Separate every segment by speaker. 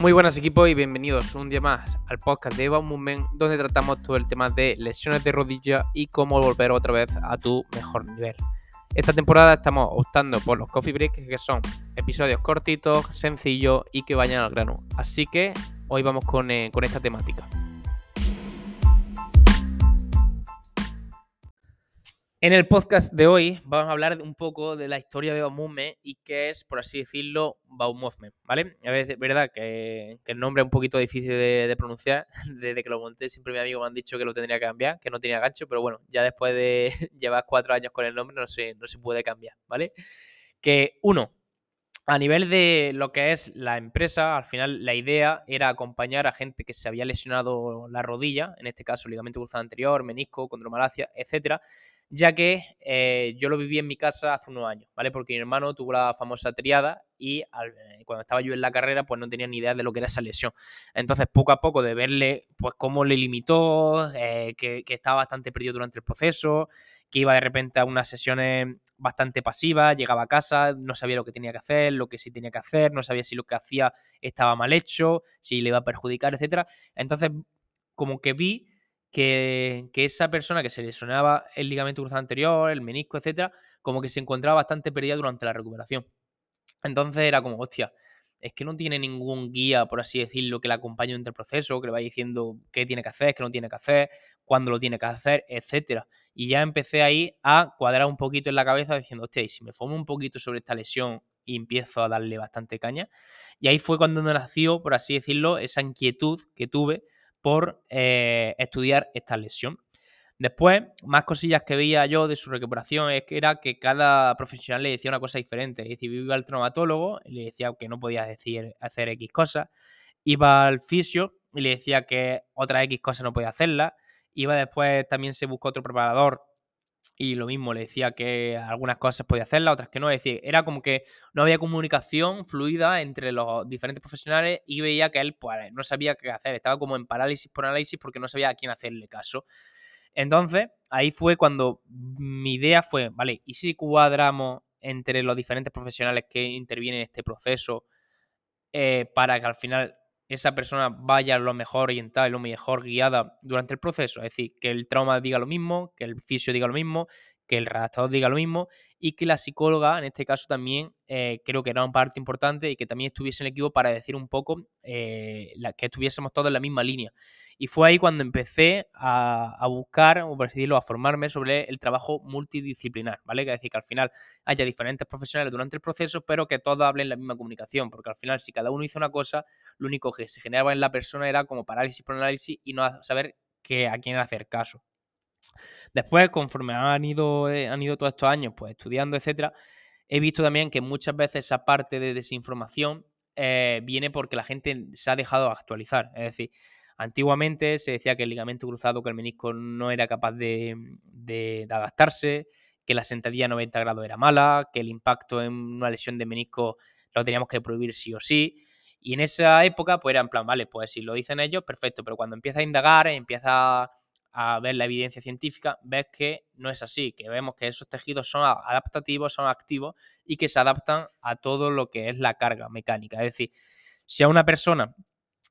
Speaker 1: Muy buenas equipos y bienvenidos un día más al podcast de Eva Movement donde tratamos todo el tema de lesiones de rodilla y cómo volver otra vez a tu mejor nivel. Esta temporada estamos optando por los coffee breaks que son episodios cortitos, sencillos y que vayan al grano. Así que hoy vamos con, eh, con esta temática. En el podcast de hoy vamos a hablar un poco de la historia de Baumovement y qué es, por así decirlo, Baumovement, ¿vale? Es verdad que, el nombre es un poquito difícil de, pronunciar. Desde que lo monté siempre mis amigos me han dicho que lo tendría que cambiar, que no tenía gancho, pero bueno, ya después de llevar cuatro años con el nombre no se, no se puede cambiar, ¿vale? Que uno, a nivel de lo que es la empresa, al final la idea era acompañar a gente que se había lesionado la rodilla, en este caso ligamento cruzado anterior, menisco, condromalacia, etcétera, ya que eh, yo lo viví en mi casa hace unos años, ¿vale? Porque mi hermano tuvo la famosa triada y eh, cuando estaba yo en la carrera, pues no tenía ni idea de lo que era esa lesión. Entonces, poco a poco, de verle, pues cómo le limitó, eh, que, estaba bastante perdido durante el proceso, que iba de repente a unas sesiones bastante pasivas, llegaba a casa, no sabía lo que tenía que hacer, lo que sí tenía que hacer, no sabía si lo que hacía estaba mal hecho, si le iba a perjudicar, etcétera. Entonces, como que vi que, esa persona que se lesionaba el ligamento cruzado anterior, el menisco, etcétera, como que se encontraba bastante perdida durante la recuperación. Entonces era como, hostia, es que no tiene ningún guía, por así decirlo, que le acompañe entre el proceso, que le vaya diciendo qué tiene que hacer, qué no tiene que hacer, cuándo lo tiene que hacer, etcétera. Y ya empecé ahí a cuadrar un poquito en la cabeza diciendo, hostia, y si me formo un poquito sobre esta lesión y empiezo a darle bastante caña. Y ahí fue cuando nació, por así decirlo, esa inquietud que tuve por eh, estudiar esta lesión. Después, más cosillas que veía yo de su recuperación es que era que cada profesional le decía una cosa diferente. Es decir, iba al traumatólogo y le decía que no podía hacer X cosas. Iba al fisio y le decía que otras X cosas no podía hacerlas. Iba después, también se buscó otro preparador y lo mismo, le decía que algunas cosas podía hacerlas, otras que no. Es decir, era como que no había comunicación fluida entre los diferentes profesionales y veía que él pues, no sabía qué hacer. Estaba como en parálisis por análisis porque no sabía a quién hacerle caso. Entonces, ahí fue cuando mi idea fue, vale, ¿y si cuadramos entre los diferentes profesionales que intervienen en este proceso eh, para que al final esa persona vaya lo mejor orientada y lo mejor guiada durante el proceso. Es decir, que el trauma diga lo mismo, que el fisio diga lo mismo, que el redactador diga lo mismo y que la psicóloga, en este caso también, eh, creo que era una parte importante y que también estuviese en el equipo para decir un poco eh, que estuviésemos todos en la misma línea. Y fue ahí cuando empecé a, buscar, o por decirlo, a formarme sobre el trabajo multidisciplinar, ¿vale? Que es decir, que al final haya diferentes profesionales durante el proceso, pero que todos hablen la misma comunicación, porque al final si cada uno hizo una cosa, lo único que se generaba en la persona era como parálisis por análisis y no saber que, a quién hacer caso. Después, conforme han ido, eh, han ido todos estos años pues, estudiando, etcétera, he visto también que muchas veces esa parte de desinformación eh, viene porque la gente se ha dejado actualizar. Es decir, Antiguamente se decía que el ligamento cruzado, que el menisco no era capaz de, adaptarse, que la sentadilla a 90 grados era mala, que el impacto en una lesión de menisco lo teníamos que prohibir sí o sí. Y en esa época, pues era en plan, vale, pues si lo dicen ellos, perfecto, pero cuando empieza a indagar, empieza a ver la evidencia científica, ves que no es así, que vemos que esos tejidos son adaptativos, son activos y que se adaptan a todo lo que es la carga mecánica. Es decir, si a una persona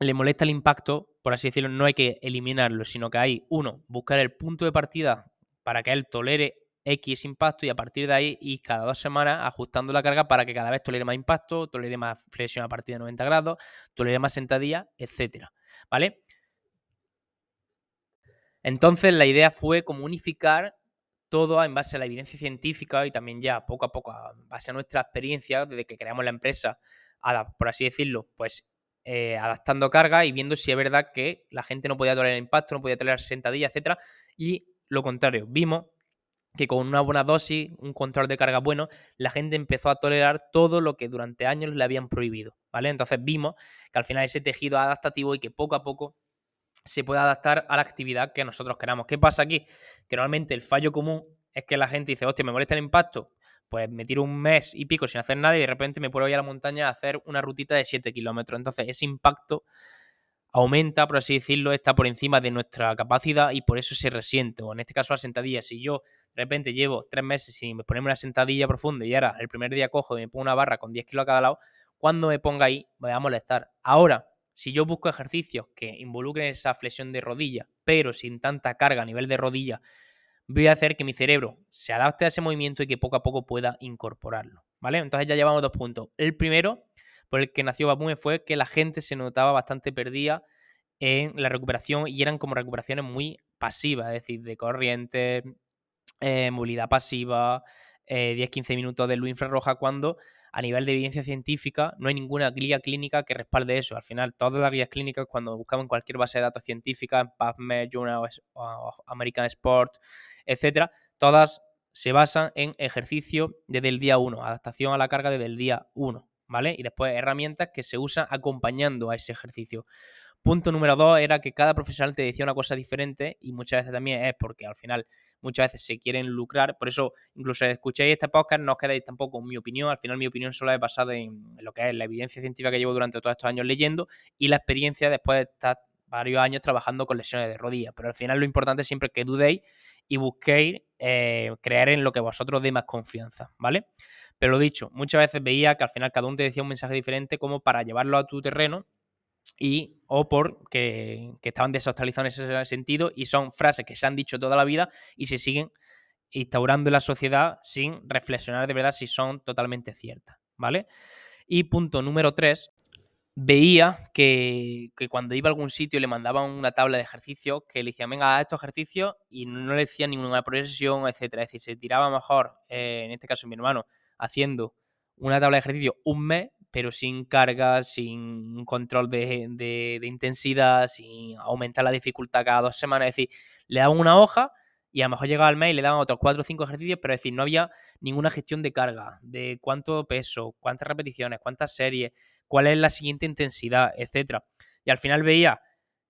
Speaker 1: le molesta el impacto, por así decirlo, no hay que eliminarlo, sino que hay, uno, buscar el punto de partida para que él tolere X impacto y a partir de ahí y cada dos semanas ajustando la carga para que cada vez tolere más impacto, tolere más flexión a partir de 90 grados, tolere más sentadilla, etcétera. ¿Vale? Entonces la idea fue como unificar todo en base a la evidencia científica y también ya poco a poco, en base a nuestra experiencia desde que creamos la empresa, por así decirlo, pues eh, adaptando carga y viendo si es verdad que la gente no podía tolerar el impacto, no podía tolerar sentadillas, etcétera. Y lo contrario, vimos que con una buena dosis, un control de carga bueno, la gente empezó a tolerar todo lo que durante años le habían prohibido, ¿vale? Entonces vimos que al final ese tejido adaptativo y que poco a poco se puede adaptar a la actividad que nosotros queramos. ¿Qué pasa aquí? Que normalmente el fallo común es que la gente dice, hostia, me molesta el impacto, pues me tiro un mes y pico sin hacer nada y de repente me puedo ir a la montaña a hacer una rutita de 7 kilómetros. Entonces ese impacto aumenta, por así decirlo, está por encima de nuestra capacidad y por eso se resiente. O en este caso la sentadilla, si yo de repente llevo tres meses sin ponerme una sentadilla profunda y ahora el primer día cojo y me pongo una barra con 10 kilos a cada lado, cuando me ponga ahí me va a molestar. Ahora, si yo busco ejercicios que involucren esa flexión de rodilla, pero sin tanta carga a nivel de rodilla, voy a hacer que mi cerebro se adapte a ese movimiento y que poco a poco pueda incorporarlo, ¿vale? Entonces ya llevamos dos puntos. El primero, por el que nació Babume, fue que la gente se notaba bastante perdida en la recuperación y eran como recuperaciones muy pasivas, es decir, de corriente, eh, movilidad pasiva, 10-15 eh, minutos de luz infrarroja, cuando a nivel de evidencia científica no hay ninguna guía clínica que respalde eso. Al final, todas las guías clínicas, cuando buscamos en cualquier base de datos científica, en PubMed, Journal American Sport, etcétera, todas se basan en ejercicio desde el día 1, adaptación a la carga desde el día 1, ¿vale? Y después herramientas que se usan acompañando a ese ejercicio. Punto número dos era que cada profesional te decía una cosa diferente y muchas veces también es porque al final muchas veces se quieren lucrar. Por eso, incluso escuchéis este podcast, no os quedéis tampoco con mi opinión. Al final, mi opinión solo es basada en lo que es la evidencia científica que llevo durante todos estos años leyendo y la experiencia después de estar varios años trabajando con lesiones de rodillas. Pero al final, lo importante es siempre que dudéis y busquéis eh, creer en lo que vosotros deis más confianza, ¿vale? Pero lo dicho, muchas veces veía que al final cada uno te decía un mensaje diferente como para llevarlo a tu terreno y o por que, estaban desactualizados en ese sentido y son frases que se han dicho toda la vida y se siguen instaurando en la sociedad sin reflexionar de verdad si son totalmente ciertas, ¿vale? Y punto número tres, veía que, cuando iba a algún sitio le mandaban una tabla de ejercicios que le decían, venga, haz estos ejercicios y no le decían ninguna progresión, etcétera. Es decir, se tiraba mejor, eh, en este caso mi hermano, haciendo una tabla de ejercicio un mes, pero sin carga, sin control de, intensidad, sin aumentar la dificultad cada dos semanas. Es decir, le daban una hoja y a lo mejor llegaba al mes y le daban otros cuatro o cinco ejercicios, pero es decir, no había ninguna gestión de carga, de cuánto peso, cuántas repeticiones, cuántas series, cuál es la siguiente intensidad, etcétera. Y al final veía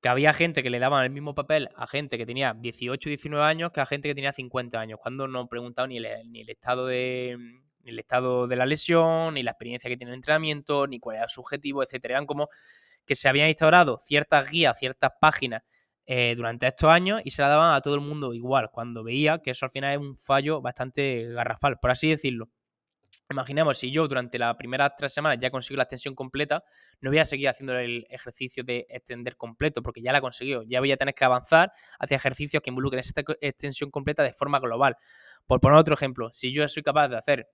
Speaker 1: que había gente que le daban el mismo papel a gente que tenía 18, 19 años que a gente que tenía 50 años, cuando no preguntaban ni ni el estado de, ni el estado de la lesión, ni la experiencia que tiene el entrenamiento, ni cuál era su objetivo, etcétera. Eran como que se habían instaurado ciertas guías, ciertas páginas eh, durante estos años y se la daban a todo el mundo igual, cuando veía que eso al final es un fallo bastante garrafal, por así decirlo. Imaginemos, si yo durante las primeras tres semanas ya consigo la extensión completa, no voy a seguir haciendo el ejercicio de extender completo, porque ya la he conseguido. Ya voy a tener que avanzar hacia ejercicios que involucren esta extensión completa de forma global. Por poner otro ejemplo, si yo soy capaz de hacer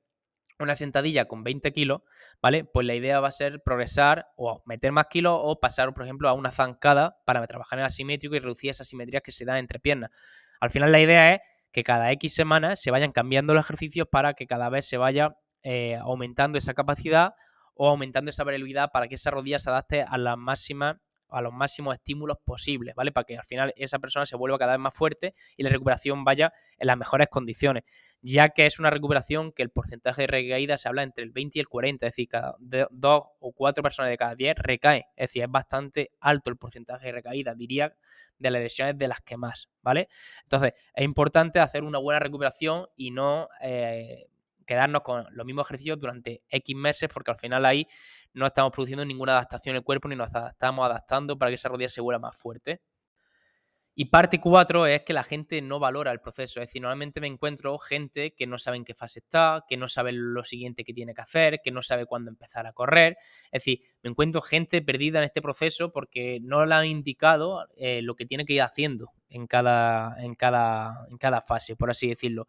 Speaker 1: una sentadilla con 20 kilos, ¿vale? Pues la idea va a ser progresar o meter más kilos o pasar, por ejemplo, a una zancada para trabajar en asimétrico y reducir esas asimetrías que se dan entre piernas. Al final la idea es que cada X semanas se vayan cambiando los ejercicios para que cada vez se vaya eh, aumentando esa capacidad o aumentando esa variabilidad para que esa rodilla se adapte a la máxima a los máximos estímulos posibles, ¿vale? Para que al final esa persona se vuelva cada vez más fuerte y la recuperación vaya en las mejores condiciones, ya que es una recuperación que el porcentaje de recaída se habla entre el 20 y el 40, es decir, cada dos o cuatro personas de cada 10 recaen, es decir, es bastante alto el porcentaje de recaída, diría, de las lesiones de las que más, ¿vale? Entonces, es importante hacer una buena recuperación y no eh, quedarnos con los mismos ejercicios durante X meses, porque al final ahí no estamos produciendo ninguna adaptación en el cuerpo ni nos estamos adaptando para que esa rodilla se vuelva más fuerte. Y parte 4 es que la gente no valora el proceso. Es decir, normalmente me encuentro gente que no sabe en qué fase está, que no sabe lo siguiente que tiene que hacer, que no sabe cuándo empezar a correr. Es decir, me encuentro gente perdida en este proceso porque no le han indicado eh, lo que tiene que ir haciendo en cada, en, cada, en cada fase, por así decirlo.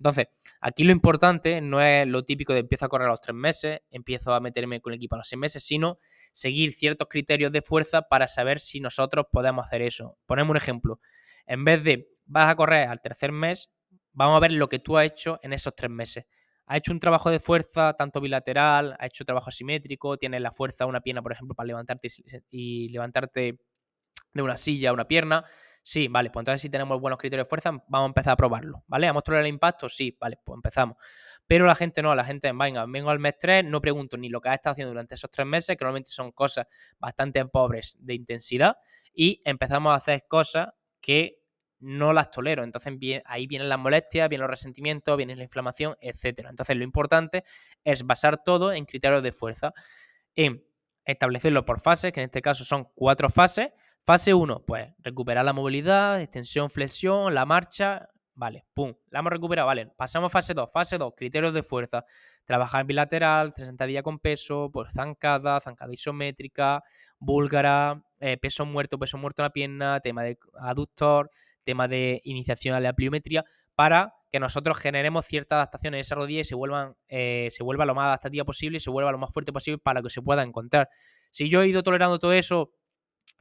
Speaker 1: Entonces, aquí lo importante no es lo típico de empiezo a correr a los tres meses, empiezo a meterme con el equipo a los seis meses, sino seguir ciertos criterios de fuerza para saber si nosotros podemos hacer eso. Ponemos un ejemplo. En vez de vas a correr al tercer mes, vamos a ver lo que tú has hecho en esos tres meses. ¿Has hecho un trabajo de fuerza tanto bilateral? ¿Has hecho trabajo asimétrico? ¿Tienes la fuerza una pierna, por ejemplo, para levantarte y levantarte de una silla una pierna? Sí, vale, pues entonces si tenemos buenos criterios de fuerza, vamos a empezar a probarlo, ¿vale? ¿A mostrar el impacto? Sí, vale, pues empezamos. Pero la gente no, la gente, venga, vengo al mes 3, no pregunto ni lo que ha estado haciendo durante esos tres meses, que normalmente son cosas bastante pobres de intensidad, y empezamos a hacer cosas que no las tolero. Entonces ahí vienen las molestias, vienen los resentimientos, viene la inflamación, etc. Entonces lo importante es basar todo en criterios de fuerza, en establecerlo por fases, que en este caso son cuatro fases, Fase 1, pues recuperar la movilidad, extensión, flexión, la marcha, vale, pum, la hemos recuperado, vale, pasamos a fase 2, fase 2, criterios de fuerza, trabajar bilateral, 60 días con peso, pues zancada, zancada isométrica, búlgara, eh, peso muerto, peso muerto en la pierna, tema de aductor, tema de iniciación a la pliometría, para que nosotros generemos cierta adaptación en esa rodilla y se, vuelvan, eh, se vuelva lo más adaptativa posible y se vuelva lo más fuerte posible para que se pueda encontrar. Si yo he ido tolerando todo eso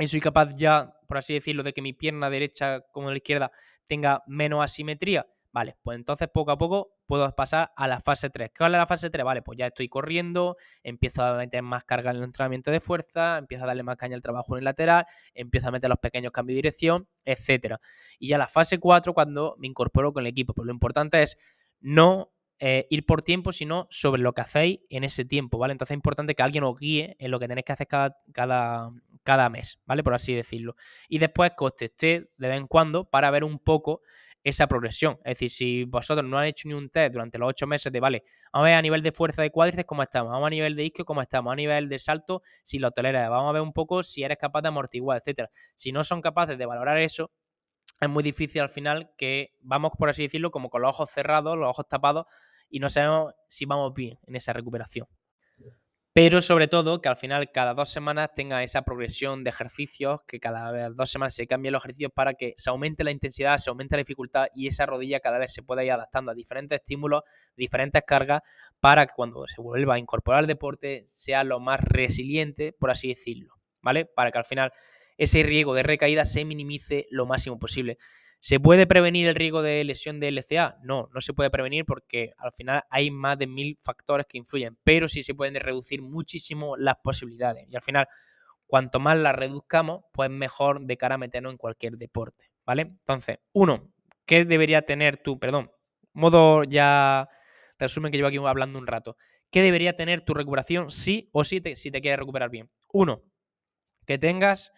Speaker 1: soy capaz ya, por así decirlo, de que mi pierna derecha como la izquierda tenga menos asimetría, vale, pues entonces poco a poco puedo pasar a la fase 3. ¿Qué vale la fase 3? Vale, pues ya estoy corriendo, empiezo a meter más carga en el entrenamiento de fuerza, empiezo a darle más caña al trabajo en el lateral, empiezo a meter los pequeños cambios de dirección, etcétera. Y ya la fase 4 cuando me incorporo con el equipo. Pues lo importante es no eh, ir por tiempo, sino sobre lo que hacéis en ese tiempo, ¿vale? Entonces es importante que alguien os guíe en lo que tenéis que hacer cada, cada, cada mes, ¿vale? Por así decirlo. Y después que os testé de vez en cuando para ver un poco esa progresión. Es decir, si vosotros no han hecho ni un test durante los ocho meses de, vale, vamos a ver a nivel de fuerza de cuádriceps cómo estamos, vamos a nivel de isquio cómo estamos, a nivel de salto, si lo toleras, vamos a ver un poco si eres capaz de amortiguar, etcétera. Si no son capaces de valorar eso, es muy difícil al final que vamos, por así decirlo, como con los ojos cerrados, los ojos tapados, y no sabemos si vamos bien en esa recuperación pero sobre todo que al final cada dos semanas tenga esa progresión de ejercicios, que cada dos semanas se cambien los ejercicios para que se aumente la intensidad, se aumente la dificultad y esa rodilla cada vez se pueda ir adaptando a diferentes estímulos, diferentes cargas, para que cuando se vuelva a incorporar al deporte sea lo más resiliente, por así decirlo, ¿vale? Para que al final ese riesgo de recaída se minimice lo máximo posible. ¿Se puede prevenir el riesgo de lesión de LCA? No, no se puede prevenir porque al final hay más de mil factores que influyen, pero sí se pueden reducir muchísimo las posibilidades. Y al final, cuanto más las reduzcamos, pues mejor de cara a meternos en cualquier deporte, ¿vale? Entonces, uno, ¿qué debería tener tú? Perdón, modo ya resumen que llevo aquí hablando un rato. ¿Qué debería tener tu recuperación sí o sí si te quieres recuperar bien? Uno, que tengas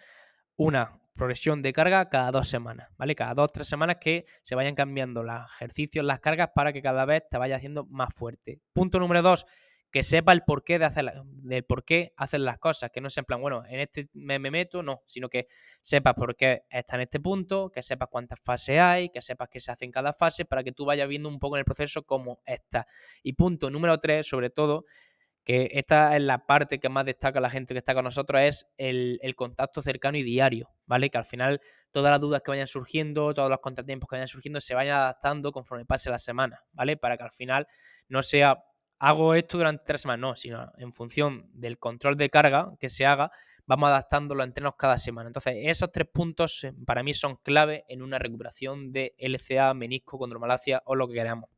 Speaker 1: una progresión de carga cada dos semanas, ¿vale? Cada dos, tres semanas que se vayan cambiando los ejercicios, las cargas para que cada vez te vaya haciendo más fuerte. Punto número dos, que sepa el porqué de hacer del por qué hacer las cosas, que no sea en plan, bueno, en este me, meto, no, sino que sepas por qué está en este punto, que sepas cuántas fases hay, que sepas qué se hace en cada fase, para que tú vayas viendo un poco en el proceso cómo está. Y punto número tres, sobre todo, que esta es la parte que más destaca la gente que está con nosotros, es el, contacto cercano y diario, ¿vale? Que al final todas las dudas que vayan surgiendo, todos los contratiempos que vayan surgiendo, se vayan adaptando conforme pase la semana, ¿vale? Para que al final no sea, hago esto durante tres semanas, no, sino en función del control de carga que se haga, vamos adaptando los entrenos cada semana. Entonces, esos tres puntos eh, para mí son clave en una recuperación de LCA, menisco, condromalacia o lo que queramos.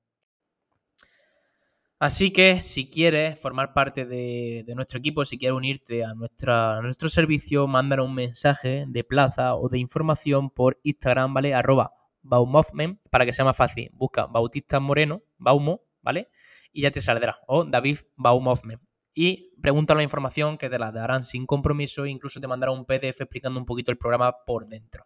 Speaker 1: Así que si quieres formar parte de, nuestro equipo, si quieres unirte a, nuestro servicio, mándanos un mensaje de plaza o de información por Instagram, ¿vale? Arroba Baumovment, para que sea más fácil. Busca Bautista Moreno, Baumo, ¿vale? Y ya te saldrá. O David Baumovment. Y pregunta la información que te la darán sin compromiso e incluso te mandará un PDF explicando un poquito el programa por dentro.